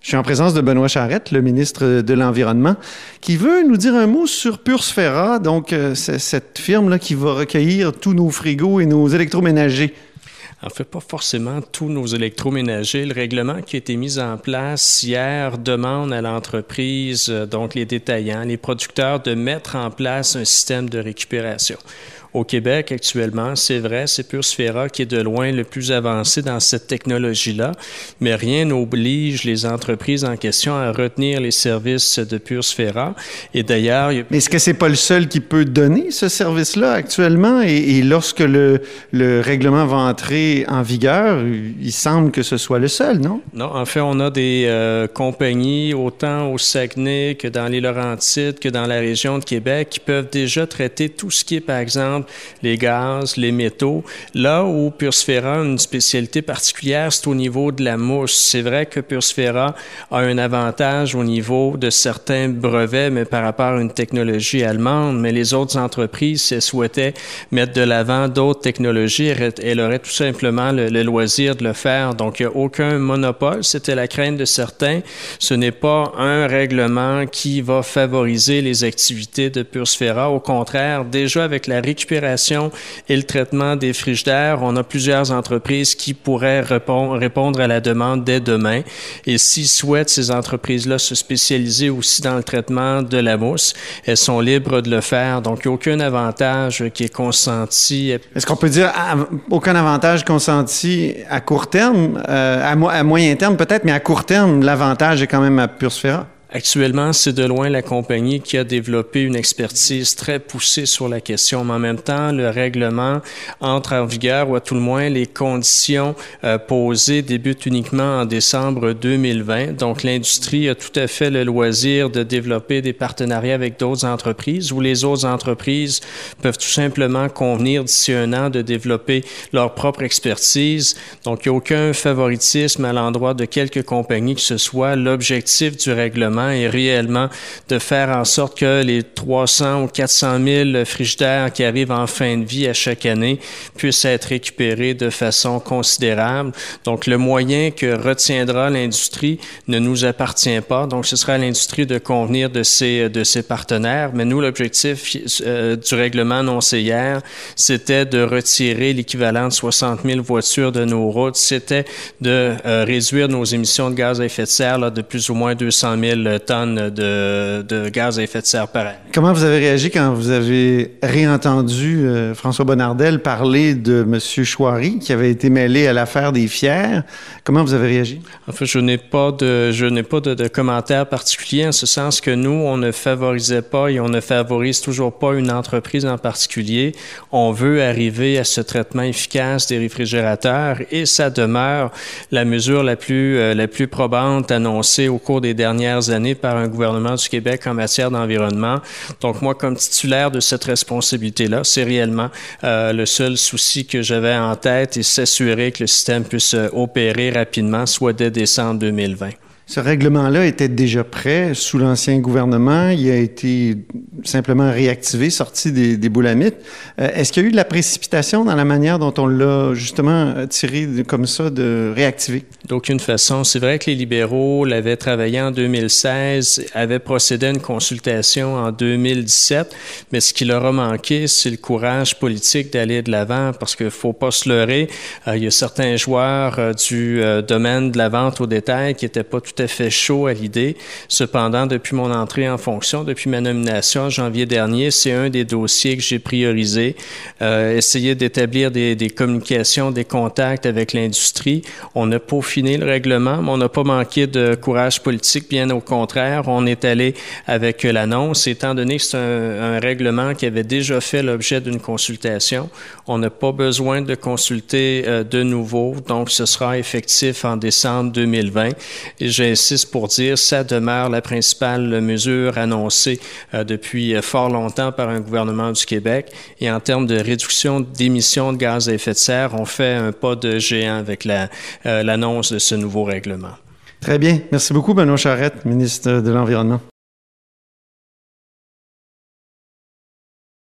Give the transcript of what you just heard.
Je suis en présence de Benoît Charette, le ministre de l'Environnement, qui veut nous dire un mot sur Pursfera, donc euh, cette firme-là qui va recueillir tous nos frigos et nos électroménagers. En fait, pas forcément tous nos électroménagers. Le règlement qui a été mis en place hier demande à l'entreprise, euh, donc les détaillants, les producteurs, de mettre en place un système de récupération. Au Québec, actuellement, c'est vrai, c'est Pursfera qui est de loin le plus avancé dans cette technologie-là, mais rien n'oblige les entreprises en question à retenir les services de Pursfera. Et d'ailleurs... Mais est-ce que c'est pas le seul qui peut donner ce service-là actuellement? Et, lorsque le, le règlement va entrer en vigueur, il semble que ce soit le seul, non? Non, en fait, on a des euh, compagnies, autant au Saguenay que dans les Laurentides, que dans la région de Québec, qui peuvent déjà traiter tout ce qui est, par exemple, les gaz, les métaux. Là où Pursfera a une spécialité particulière, c'est au niveau de la mousse. C'est vrai que Pursfera a un avantage au niveau de certains brevets, mais par rapport à une technologie allemande, mais les autres entreprises, si elles souhaitaient mettre de l'avant d'autres technologies, elles auraient tout simplement le, loisir de le faire. Donc, il n'y a aucun monopole. C'était la crainte de certains. Ce n'est pas un règlement qui va favoriser les activités de Pursfera. Au contraire, déjà avec la récupération et le traitement des frigidaires, on a plusieurs entreprises qui pourraient répondre, à la demande dès demain. Et s'ils souhaitent, ces entreprises-là, se spécialiser aussi dans le traitement de la mousse, elles sont libres de le faire. Donc, il n'y a aucun avantage qui est consenti. Est-ce qu'on peut dire aucun avantage consenti à court terme, euh, à, moyen terme peut-être, mais à court terme, l'avantage est quand même à Pursfera? Actuellement, c'est de loin la compagnie qui a développé une expertise très poussée sur la question, mais en même temps, le règlement entre en vigueur, ou à tout le moins les conditions euh, posées débutent uniquement en décembre 2020. Donc, l'industrie a tout à fait le loisir de développer des partenariats avec d'autres entreprises, où les autres entreprises peuvent tout simplement convenir d'ici un an de développer leur propre expertise. Donc, il n'y a aucun favoritisme à l'endroit de quelques compagnies que ce soit. L'objectif du règlement est réellement de faire en sorte que les 300 ou 400 000 frigidaires qui arrivent en fin de vie à chaque année puissent être récupérés de façon considérable. Donc, le moyen que retiendra l'industrie ne nous appartient pas. Donc, ce sera à l'industrie de convenir de ses, de ses partenaires. Mais nous, l'objectif euh, du règlement annoncé hier, c'était de retirer l'équivalent de 60 000 voitures de nos routes. C'était de euh, réduire nos émissions de gaz à effet de serre de plus ou moins 200 000 tonnes de, gaz à effet de serre par an. Comment vous avez réagi quand vous avez réentendu euh, François Bonnardel parler de M. Chouari, qui avait été mêlé à l'affaire des fiers? Comment vous avez réagi? En fait, je n'ai pas de, je n'ai pas de, de commentaires particuliers en ce sens que nous, on ne favorisait pas et on ne favorise toujours pas une entreprise en particulier. On veut arriver à ce traitement efficace des réfrigérateurs et ça demeure la mesure la plus, euh, la plus probante annoncée au cours des dernières années par un gouvernement du Québec en matière d'environnement. Donc moi, comme titulaire de cette responsabilité-là, c'est réellement euh, le seul souci que j'avais en tête et s'assurer que le système puisse euh, opérer rapidement, soit dès décembre 2020. Ce règlement-là était déjà prêt sous l'ancien gouvernement. Il a été simplement réactivé, sorti des, boulamites. Euh, est-ce qu'il y a eu de la précipitation dans la manière dont on l'a justement tiré comme ça, de réactiver? D'aucune façon. C'est vrai que les libéraux l'avaient travaillé en 2016, avaient procédé à une consultation en 2017, mais ce qui leur a manqué, c'est le courage politique d'aller de l'avant parce qu'il faut pas se leurrer. Euh, il y a certains joueurs euh, du domaine de la vente au détail qui n'étaient pas tout fait chaud à l'idée. Cependant, depuis mon entrée en fonction, depuis ma nomination en janvier dernier, c'est un des dossiers que j'ai priorisé. Euh, essayer d'établir des, communications, des contacts avec l'industrie. On a peaufiné le règlement, mais on n'a pas manqué de courage politique, bien au contraire. On est allé avec l'annonce, étant donné que c'est un, règlement qui avait déjà fait l'objet d'une consultation. On n'a pas besoin de consulter euh, de nouveau, donc ce sera effectif en décembre 2020. Et j'ai j'insiste pour dire, ça demeure la principale mesure annoncée euh, depuis euh, fort longtemps par un gouvernement du Québec. Et en termes de réduction d'émissions de gaz à effet de serre, on fait un pas de géant avec euh, l'annonce de ce nouveau règlement. Très bien. Merci beaucoup, Benoît Charette, ministre de l'Environnement.